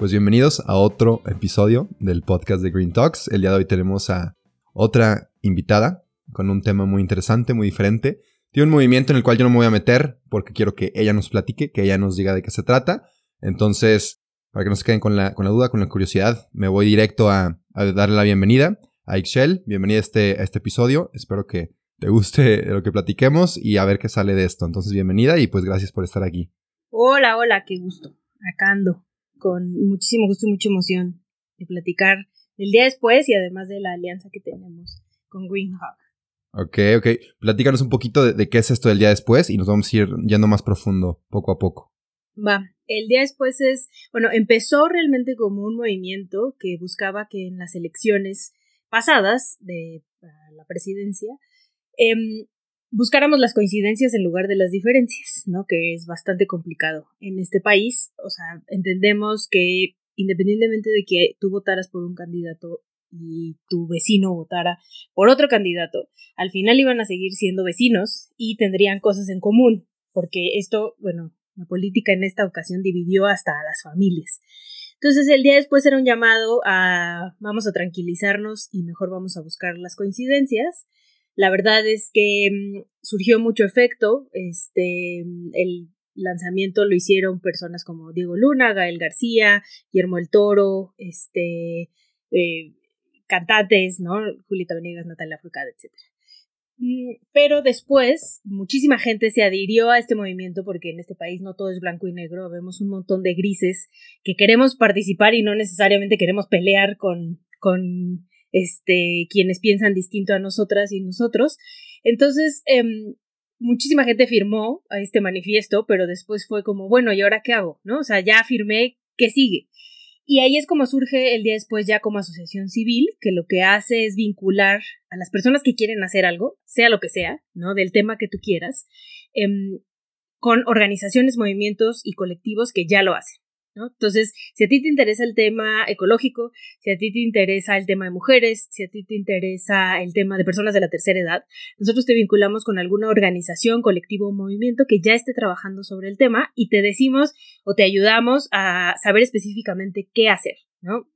Pues bienvenidos a otro episodio del podcast de Green Talks. El día de hoy tenemos a otra invitada con un tema muy interesante, muy diferente. Tiene un movimiento en el cual yo no me voy a meter porque quiero que ella nos platique, que ella nos diga de qué se trata. Entonces, para que no se queden con la, con la duda, con la curiosidad, me voy directo a, darle la bienvenida a Ixchel. Bienvenida a este, a este episodio. Espero que te guste lo que platiquemos y a ver qué sale de esto. Entonces, bienvenida y pues gracias por estar aquí. Hola, hola, qué gusto. Acá ando con muchísimo gusto y mucha emoción de platicar el día después y además de la alianza que tenemos con Green Hub. Ok, ok. Platícanos un poquito de, qué es esto del día después y nos vamos a ir yendo más profundo poco a poco. Va, el día después es, bueno, empezó realmente como un movimiento que buscaba que en las elecciones pasadas de la presidencia em, buscáramos las coincidencias en lugar de las diferencias, ¿no? Que es bastante complicado en este país. O sea, entendemos que independientemente de que tú votaras por un candidato y tu vecino votara por otro candidato, al final iban a seguir siendo vecinos y tendrían cosas en común, porque esto, bueno, la política en esta ocasión dividió hasta a las familias. Entonces el día después era un llamado a vamos a tranquilizarnos y mejor vamos a buscar las coincidencias la verdad es que mm, surgió mucho efecto. Este, el lanzamiento lo hicieron personas como Diego Luna, Gael García, Guillermo el Toro, este, eh, cantantes, ¿no? Julieta Venegas, Natalia Furcada, etc. Mm, pero después, muchísima gente se adhirió a este movimiento porque en este país no todo es blanco y negro, vemos un montón de grises que queremos participar y no necesariamente queremos pelear con, con este, quienes piensan distinto a nosotras y nosotros. Entonces, em, muchísima gente firmó este manifiesto, pero después fue como, bueno, ¿y ahora qué hago? ¿No? O sea, ya firmé, ¿qué sigue? Y ahí es como surge el día después ya como asociación civil, que lo que hace es vincular a las personas que quieren hacer algo, sea lo que sea, ¿no? Del tema que tú quieras, em, con organizaciones, movimientos y colectivos que ya lo hacen. Entonces, si a ti te interesa el tema ecológico, si a ti te interesa el tema de mujeres, si a ti te interesa el tema de personas de la tercera edad, nosotros te vinculamos con alguna organización, colectivo o movimiento que ya esté trabajando sobre el tema y te decimos o te ayudamos a saber específicamente qué hacer, ¿no?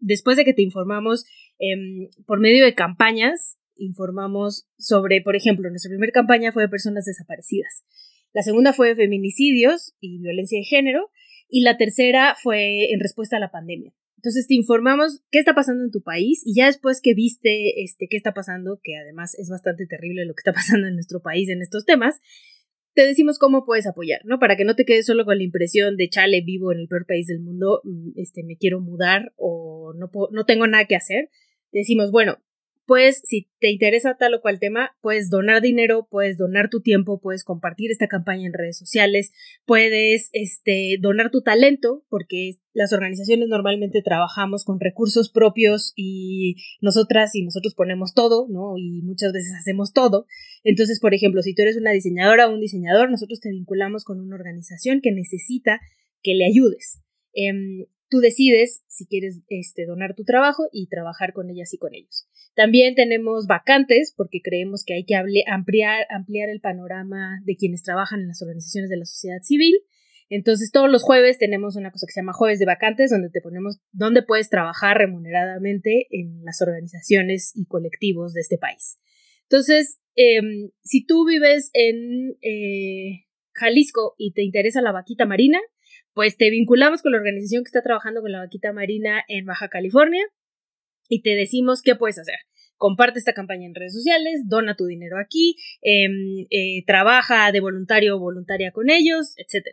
Después de que te informamos em, por medio de campañas, informamos sobre, por ejemplo, nuestra primera campaña fue de personas desaparecidas. La segunda fue de feminicidios y violencia de género y la tercera fue en respuesta a la pandemia. Entonces te informamos qué está pasando en tu país y ya después que viste este qué está pasando, que además es bastante terrible lo que está pasando en nuestro país en estos temas, te decimos cómo puedes apoyar, ¿no? Para que no te quedes solo con la impresión de chale vivo en el peor país del mundo, mm, este me quiero mudar o no no tengo nada que hacer. Te decimos, bueno, pues si te interesa tal o cual tema, puedes donar dinero, puedes donar tu tiempo, puedes compartir esta campaña en redes sociales, puedes este, donar tu talento, porque las organizaciones normalmente trabajamos con recursos propios y nosotras y nosotros ponemos todo, ¿no? Y muchas veces hacemos todo. Entonces, por ejemplo, si tú eres una diseñadora o un diseñador, nosotros te vinculamos con una organización que necesita que le ayudes. Em, tú decides si quieres este, donar tu trabajo y trabajar con ellas y con ellos. También tenemos vacantes porque creemos que hay que ampliar, el panorama de quienes trabajan en las organizaciones de la sociedad civil. Entonces todos los jueves tenemos una cosa que se llama jueves de vacantes donde te ponemos dónde puedes trabajar remuneradamente en las organizaciones y colectivos de este país. Entonces, em, si tú vives en eh, Jalisco y te interesa la vaquita marina, pues te vinculamos con la organización que está trabajando con la vaquita marina en Baja California y te decimos qué puedes hacer. Comparte esta campaña en redes sociales, dona tu dinero aquí, em, eh, trabaja de voluntario o voluntaria con ellos, etc.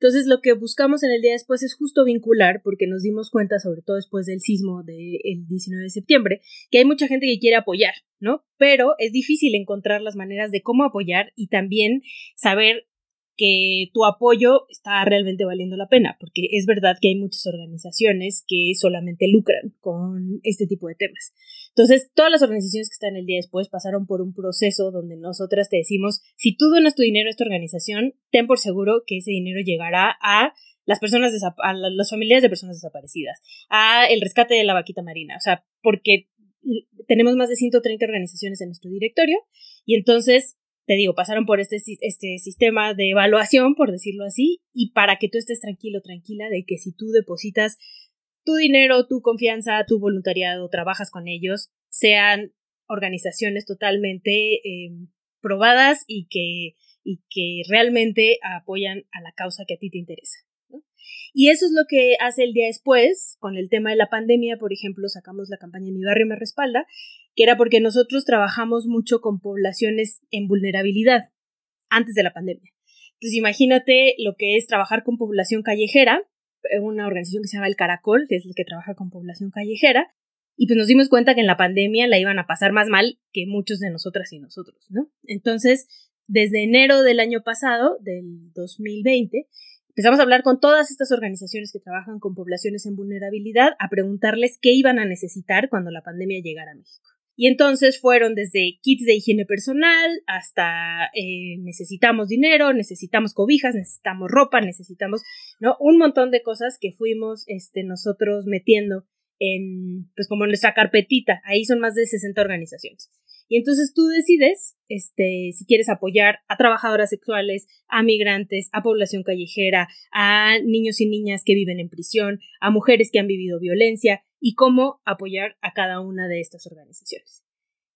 Entonces lo que buscamos en el día después es justo vincular, porque nos dimos cuenta, sobre todo después del sismo del 19 de septiembre, que hay mucha gente que quiere apoyar, ¿no? Pero es difícil encontrar las maneras de cómo apoyar y también saber que tu apoyo está realmente valiendo la pena, porque es verdad que hay muchas organizaciones que solamente lucran con este tipo de temas. Entonces, todas las organizaciones que están el día después pasaron por un proceso donde nosotras te decimos, si tú donas tu dinero a esta organización, ten por seguro que ese dinero llegará a las personas a los familiares de personas desaparecidas, a el rescate de la vaquita marina, o sea, porque tenemos más de 130 organizaciones en nuestro directorio y entonces te digo, pasaron por este, este sistema de evaluación, por decirlo así, y para que tú estés tranquilo, tranquila, de que si tú depositas tu dinero, tu confianza, tu voluntariado, trabajas con ellos, sean organizaciones totalmente em, probadas y que, y que realmente apoyan a la causa que a ti te interesa. Y eso es lo que hace el día después, con el tema de la pandemia, por ejemplo, sacamos la campaña Mi barrio me respalda, que era porque nosotros trabajamos mucho con poblaciones en vulnerabilidad antes de la pandemia. Entonces imagínate lo que es trabajar con población callejera, una organización que se llama El Caracol, que es el que trabaja con población callejera, y pues nos dimos cuenta que en la pandemia la iban a pasar más mal que muchos de nosotras y nosotros, ¿no? Entonces, desde enero del año pasado, del 2020, empezamos a hablar con todas estas organizaciones que trabajan con poblaciones en vulnerabilidad, a preguntarles qué iban a necesitar cuando la pandemia llegara a México. Y entonces fueron desde kits de higiene personal hasta eh, necesitamos dinero, necesitamos cobijas, necesitamos ropa, necesitamos, ¿no? Un montón de cosas que fuimos este, nosotros metiendo en, pues como nuestra carpetita. Ahí son más de 60 organizaciones. Y entonces tú decides este, si quieres apoyar a trabajadoras sexuales, a migrantes, a población callejera, a niños y niñas que viven en prisión, a mujeres que han vivido violencia y cómo apoyar a cada una de estas organizaciones.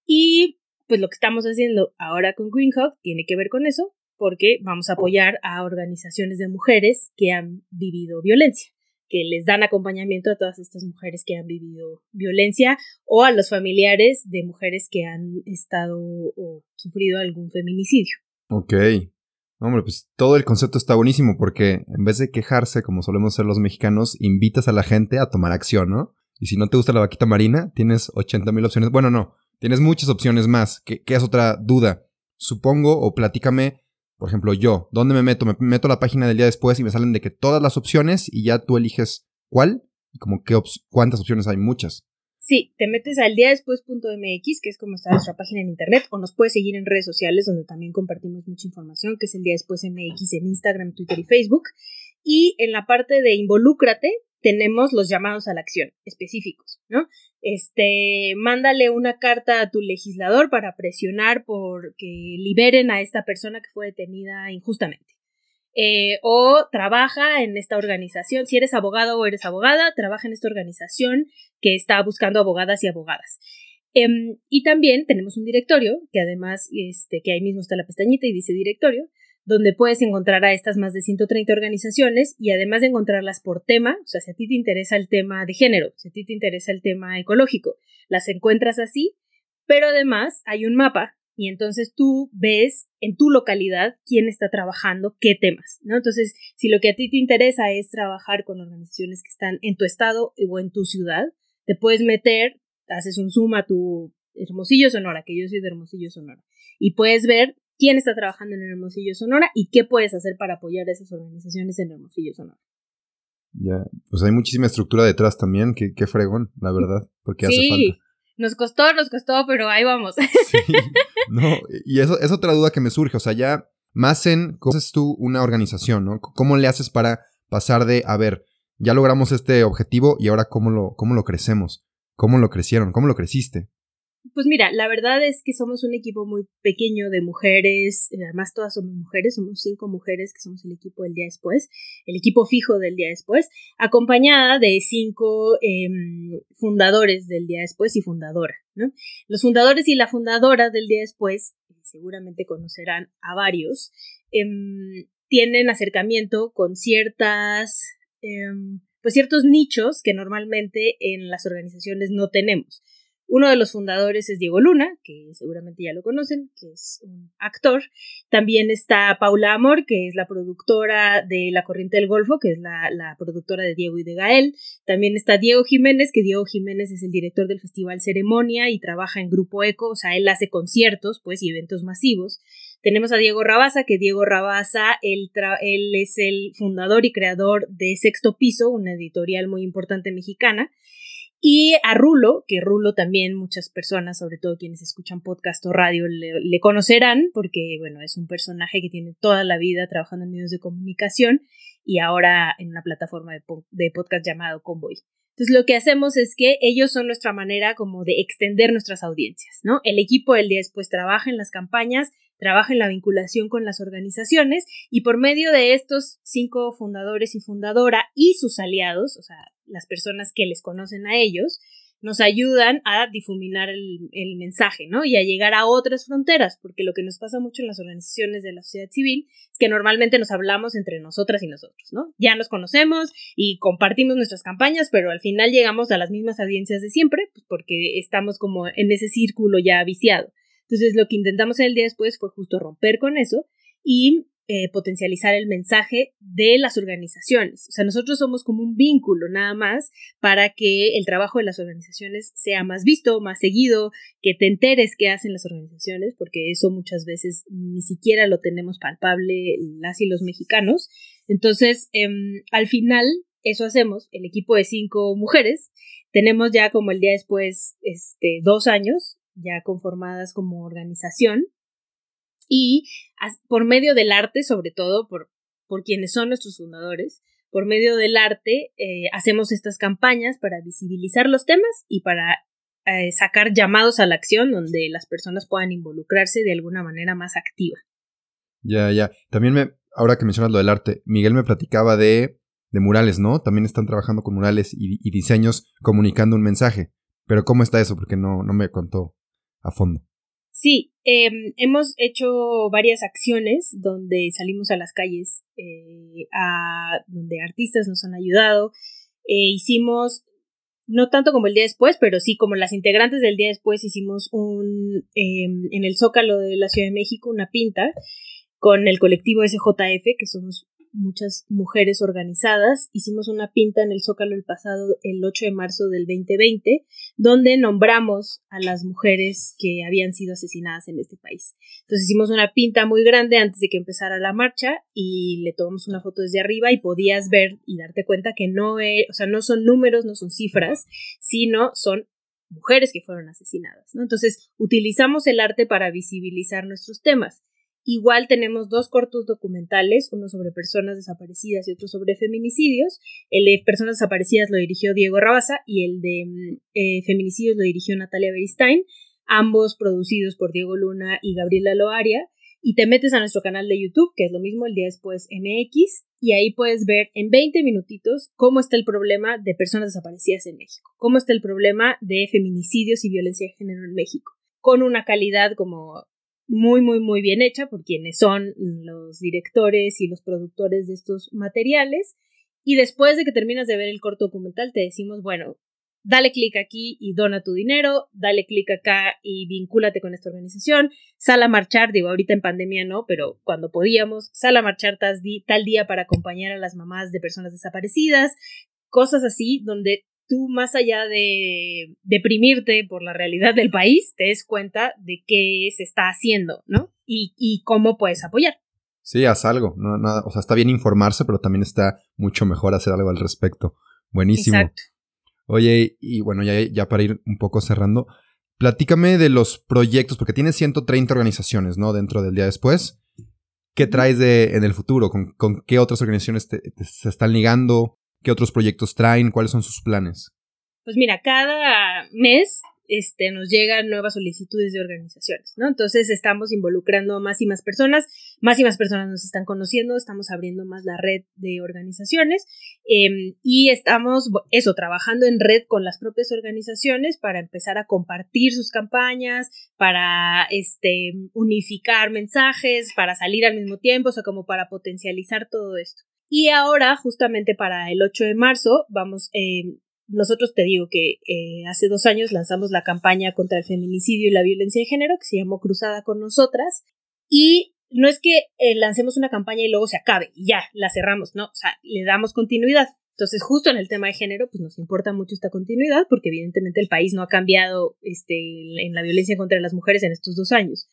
Y pues lo que estamos haciendo ahora con Greenhawk tiene que ver con eso, porque vamos a apoyar a organizaciones de mujeres que han vivido violencia que les dan acompañamiento a todas estas mujeres que han vivido violencia o a los familiares de mujeres que han estado o sufrido algún feminicidio. Ok. Hombre, pues todo el concepto está buenísimo porque en vez de quejarse como solemos ser los mexicanos, invitas a la gente a tomar acción, ¿no? Y si no te gusta la vaquita marina, tienes 80 mil opciones. Bueno, no, tienes muchas opciones más, que, que es otra duda. Supongo, o platícame por ejemplo, yo, ¿dónde me meto? Me meto a la página del día después y me salen de que todas las opciones y ya tú eliges cuál y como qué cuántas opciones hay, muchas. Sí, te metes al después.mx, que es como está nuestra página en internet, o nos puedes seguir en redes sociales donde también compartimos mucha información, que es el día después MX en Instagram, Twitter y Facebook. Y en la parte de involúcrate, tenemos los llamados a la acción específicos, ¿no? Este, mándale una carta a tu legislador para presionar por que liberen a esta persona que fue detenida injustamente. Eh, o trabaja en esta organización, si eres abogado o eres abogada, trabaja en esta organización que está buscando abogadas y abogadas. Em, y también tenemos un directorio, que además, este, que ahí mismo está la pestañita y dice directorio, donde puedes encontrar a estas más de 130 organizaciones y además de encontrarlas por tema, o sea, si a ti te interesa el tema de género, si a ti te interesa el tema ecológico, las encuentras así, pero además hay un mapa y entonces tú ves en tu localidad quién está trabajando qué temas, ¿no? Entonces, si lo que a ti te interesa es trabajar con organizaciones que están en tu estado o en tu ciudad, te puedes meter, haces un zoom a tu Hermosillo Sonora, que yo soy de Hermosillo Sonora, y puedes ver quién está trabajando en Hermosillo Sonora y qué puedes hacer para apoyar a esas organizaciones en Hermosillo Sonora. Ya, pues hay muchísima estructura detrás también, qué, qué fregón, la verdad, porque hace falta. Nos costó, nos costó, pero ahí vamos. Sí, no, y eso es otra duda que me surge, o sea, ya más en cómo haces tú una organización, ¿no? ¿Cómo le haces para pasar de, a ver, ya logramos este objetivo y ahora cómo lo, cómo lo crecemos? ¿Cómo lo crecieron? ¿Cómo lo creciste? Pues mira, la verdad es que somos un equipo muy pequeño de mujeres, eh, además todas somos mujeres, somos cinco mujeres que somos el equipo del día después, el equipo fijo del día después, acompañada de cinco em, fundadores del día después y fundadora. Los fundadores y la fundadora del día después, seguramente conocerán a varios, em, tienen acercamiento con ciertas... Em, pues ciertos nichos que normalmente en las organizaciones no tenemos. Uno de los fundadores es Diego Luna, que seguramente ya lo conocen, que es un actor. También está Paula Amor, que es la productora de La Corriente del Golfo, que es la, productora de Diego y de Gael. También está Diego Jiménez, que Diego Jiménez es el director del Festival Ceremonia y trabaja en Grupo Eco, o sea, él hace conciertos, pues, y eventos masivos. Tenemos a Diego Rabaza, que Diego Rabaza, él, él es el fundador y creador de Sexto Piso, una editorial muy importante mexicana. Y a Rulo, que Rulo también muchas personas, sobre todo quienes escuchan podcast o radio, le, conocerán, porque bueno, es un personaje que tiene toda la vida trabajando en medios de comunicación y ahora en una plataforma de, podcast llamado Convoy. Entonces lo que hacemos es que ellos son nuestra manera como de extender nuestras audiencias, ¿no? El equipo del día después trabaja en las campañas, trabaja en la vinculación con las organizaciones y por medio de estos cinco fundadores y fundadora y sus aliados, o sea, las personas que les conocen a ellos, nos ayudan a difuminar el, mensaje, ¿no? Y a llegar a otras fronteras, porque lo que nos pasa mucho en las organizaciones de la sociedad civil es que normalmente nos hablamos entre nosotras y nosotros, ¿no? Ya nos conocemos y compartimos nuestras campañas, pero al final llegamos a las mismas audiencias de siempre, pues porque estamos como en ese círculo ya viciado. Entonces lo que intentamos el día después fue justo romper con eso y eh, potencializar el mensaje de las organizaciones. O sea, nosotros somos como un vínculo nada más para que el trabajo de las organizaciones sea más visto, más seguido, que te enteres qué hacen las organizaciones, porque eso muchas veces ni siquiera lo tenemos palpable las y los mexicanos. Entonces, em, al final, eso hacemos, el equipo de cinco mujeres, tenemos ya como el día después, este, dos años ya conformadas como organización y por medio del arte, sobre todo por, por quienes son nuestros fundadores, por medio del arte eh, hacemos estas campañas para visibilizar los temas y para eh, sacar llamados a la acción donde las personas puedan involucrarse de alguna manera más activa. Ya, ya. También me, ahora que mencionas lo del arte, Miguel me platicaba de, de murales, ¿no? También están trabajando con murales y, y diseños comunicando un mensaje. Pero ¿cómo está eso? Porque no, no me contó a fondo. Sí, em, hemos hecho varias acciones donde salimos a las calles, eh, a, donde artistas nos han ayudado. Eh, hicimos, no tanto como el día después, pero sí como las integrantes del día después hicimos un, em, en el Zócalo de la Ciudad de México, una pinta con el colectivo SJF, que somos muchas mujeres organizadas. Hicimos una pinta en el Zócalo el pasado, el 8 de marzo del 2020, donde nombramos a las mujeres que habían sido asesinadas en este país. Entonces hicimos una pinta muy grande antes de que empezara la marcha y le tomamos una foto desde arriba y podías ver y darte cuenta que no, es, o sea, no son números, no son cifras, sino son mujeres que fueron asesinadas. ¿no? Entonces utilizamos el arte para visibilizar nuestros temas. Igual tenemos dos cortos documentales, uno sobre personas desaparecidas y otro sobre feminicidios. El de personas desaparecidas lo dirigió Diego Rabaza y el de mm, eh, feminicidios lo dirigió Natalia Beristain, ambos producidos por Diego Luna y Gabriela Loaria. Y te metes a nuestro canal de YouTube, que es lo mismo, el día después MX, y ahí puedes ver en 20 minutitos cómo está el problema de personas desaparecidas en México, cómo está el problema de feminicidios y violencia de género en México, con una calidad como muy, muy, muy bien hecha por quienes son los directores y los productores de estos materiales. Y después de que terminas de ver el corto documental, te decimos, bueno, dale clic aquí y dona tu dinero, dale clic acá y vincúlate con esta organización, sal a marchar, digo, ahorita en pandemia no, pero cuando podíamos, sal a marchar tal, tal día para acompañar a las mamás de personas desaparecidas, cosas así, donde tú más allá de deprimirte por la realidad del país, te des cuenta de qué se está haciendo, ¿no? Y, cómo puedes apoyar. Sí, haz algo. No, o sea, está bien informarse, pero también está mucho mejor hacer algo al respecto. Buenísimo. Exacto. Oye, y bueno, ya, ya para ir un poco cerrando, platícame de los proyectos, porque tienes 130 organizaciones, ¿no? Dentro del día después. ¿Qué traes de, en el futuro? ¿Con, qué otras organizaciones se están ligando? ¿Qué otros proyectos traen? ¿Cuáles son sus planes? Pues mira, cada mes este, nos llegan nuevas solicitudes de organizaciones, ¿no? Entonces estamos involucrando más y más personas, más y más personas nos están conociendo, estamos abriendo más la red de organizaciones em, y estamos, eso, trabajando en red con las propias organizaciones para empezar a compartir sus campañas, para este, unificar mensajes, para salir al mismo tiempo, o sea, como para potencializar todo esto. Y ahora, justamente para el 8 de marzo, vamos, eh, nosotros te digo que eh, hace dos años lanzamos la campaña contra el feminicidio y la violencia de género, que se llamó Cruzada con nosotras, y no es que eh, lancemos una campaña y luego se acabe y ya, la cerramos, no, o sea, le damos continuidad. Entonces, justo en el tema de género, pues nos importa mucho esta continuidad, porque evidentemente el país no ha cambiado este, en la violencia contra las mujeres en estos dos años.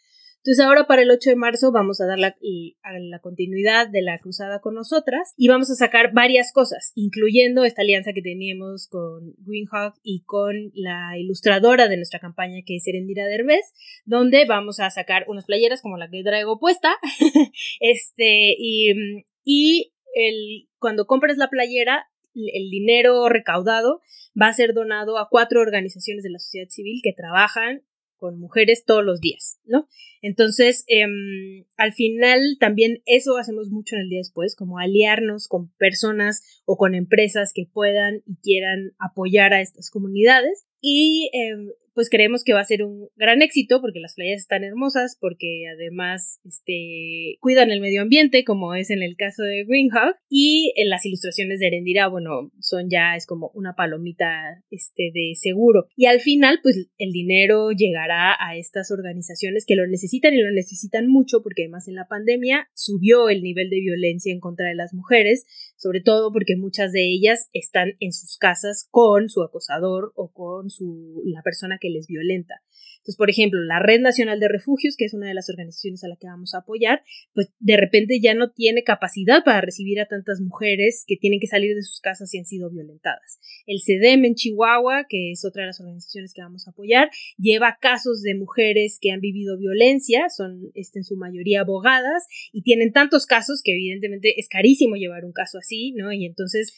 Entonces ahora para el 8 de marzo vamos a dar la, la continuidad de la cruzada con nosotras y vamos a sacar varias cosas, incluyendo esta alianza que teníamos con Greenhawk y con la ilustradora de nuestra campaña que es Erendira Derbez, donde vamos a sacar unas playeras como la que traigo puesta, este, y, y el, cuando compres la playera el dinero recaudado va a ser donado a cuatro organizaciones de la sociedad civil que trabajan con mujeres todos los días, ¿no? Entonces, em, al final también eso hacemos mucho en el día después, como aliarnos con personas o con empresas que puedan y quieran apoyar a estas comunidades. Y em, pues creemos que va a ser un gran éxito porque las playas están hermosas, porque además este, cuidan el medio ambiente, como es en el caso de Greenhawk, y en las ilustraciones de Erendira, bueno, son ya, es como una palomita este, de seguro. Y al final, pues el dinero llegará a estas organizaciones que lo necesitan y lo necesitan mucho, porque además en la pandemia subió el nivel de violencia en contra de las mujeres, sobre todo porque muchas de ellas están en sus casas con su acosador o con su, la persona que les violenta. Entonces, por ejemplo, la Red Nacional de Refugios, que es una de las organizaciones a la que vamos a apoyar, pues de repente ya no tiene capacidad para recibir a tantas mujeres que tienen que salir de sus casas y han sido violentadas. El CEDEM en Chihuahua, que es otra de las organizaciones que vamos a apoyar, lleva casos de mujeres que han vivido violencia, son este, en su mayoría abogadas, y tienen tantos casos que evidentemente es carísimo llevar un caso así, ¿no? Y entonces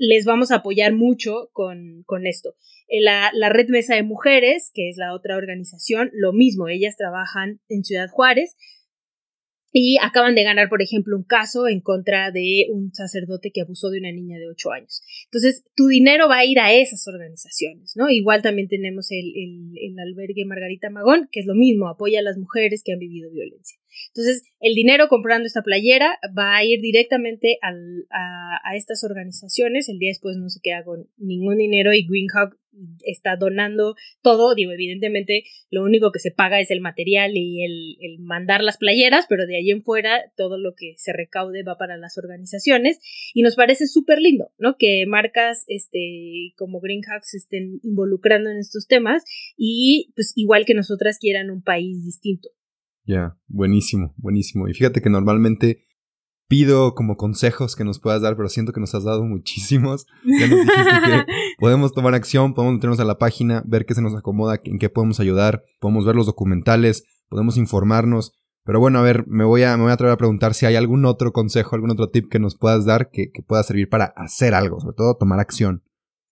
les vamos a apoyar mucho con, con esto. Eh, la, la, Red Mesa de Mujeres, que es la otra organización, lo mismo, ellas trabajan en Ciudad Juárez y acaban de ganar, por ejemplo, un caso en contra de un sacerdote que abusó de una niña de 8 años. Entonces, tu dinero va a ir a esas organizaciones, ¿no? Igual también tenemos el, el albergue Margarita Magón, que es lo mismo, apoya a las mujeres que han vivido violencia. Entonces, el dinero comprando esta playera va a ir directamente al, a, estas organizaciones. El día después no se queda con ningún dinero y Greenhawk está donando todo. Digo, evidentemente, lo único que se paga es el material y el, el mandar las playeras, pero de ahí en fuera todo lo que se recaude va para las organizaciones. Y nos parece súper lindo, ¿no? Que marcas este, como Greenhawk se estén involucrando en estos temas y pues igual que nosotras quieran un país distinto. Ya, buenísimo, buenísimo. Y fíjate que normalmente pido como consejos que nos puedas dar, pero siento que nos has dado muchísimos. Ya nos dijiste que podemos tomar acción, podemos meternos a la página, ver qué se nos acomoda, en qué podemos ayudar, podemos ver los documentales, podemos informarnos. Pero bueno, a ver, me voy a, me voy a atrever a preguntar si hay algún otro consejo, algún otro tip que nos puedas dar que, que pueda servir para hacer algo, sobre todo tomar acción.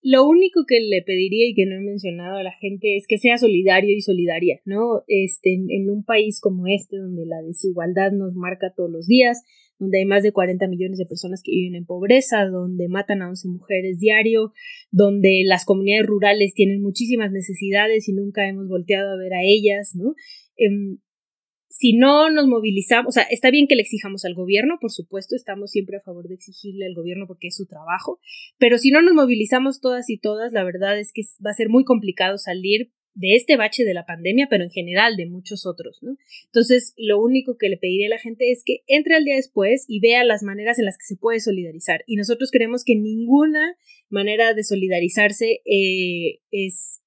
Lo único que le pediría y que no he mencionado a la gente es que sea solidario y solidaria, ¿no? Este, en, un país como este, donde la desigualdad nos marca todos los días, donde hay más de 40 millones de personas que viven en pobreza, donde matan a 11 mujeres diario, donde las comunidades rurales tienen muchísimas necesidades y nunca hemos volteado a ver a ellas, ¿no? Eh, si no nos movilizamos, o sea, está bien que le exijamos al gobierno, por supuesto, estamos siempre a favor de exigirle al gobierno porque es su trabajo, pero si no nos movilizamos todas y todas, la verdad es que va a ser muy complicado salir de este bache de la pandemia, pero en general de muchos otros, ¿no? Entonces, lo único que le pediría a la gente es que entre al día después y vea las maneras en las que se puede solidarizar. Y nosotros creemos que ninguna manera de solidarizarse eh, es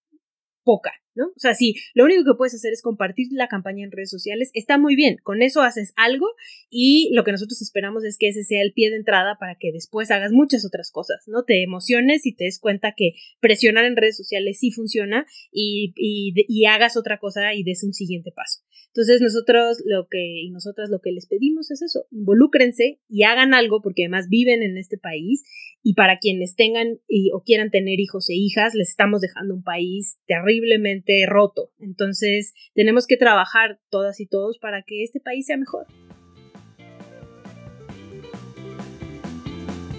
poca. ¿No? O sea, si lo único que puedes hacer es compartir la campaña en redes sociales, está muy bien, con eso haces algo y lo que nosotros esperamos es que ese sea el pie de entrada para que después hagas muchas otras cosas, ¿no? Te emociones y te des cuenta que presionar en redes sociales sí funciona y, y, y hagas otra cosa y des un siguiente paso. Entonces nosotros lo que y nosotras lo que les pedimos es eso, involúcrense y hagan algo porque además viven en este país y para quienes tengan y, o quieran tener hijos e hijas les estamos dejando un país terriblemente roto. Entonces tenemos que trabajar todas y todos para que este país sea mejor.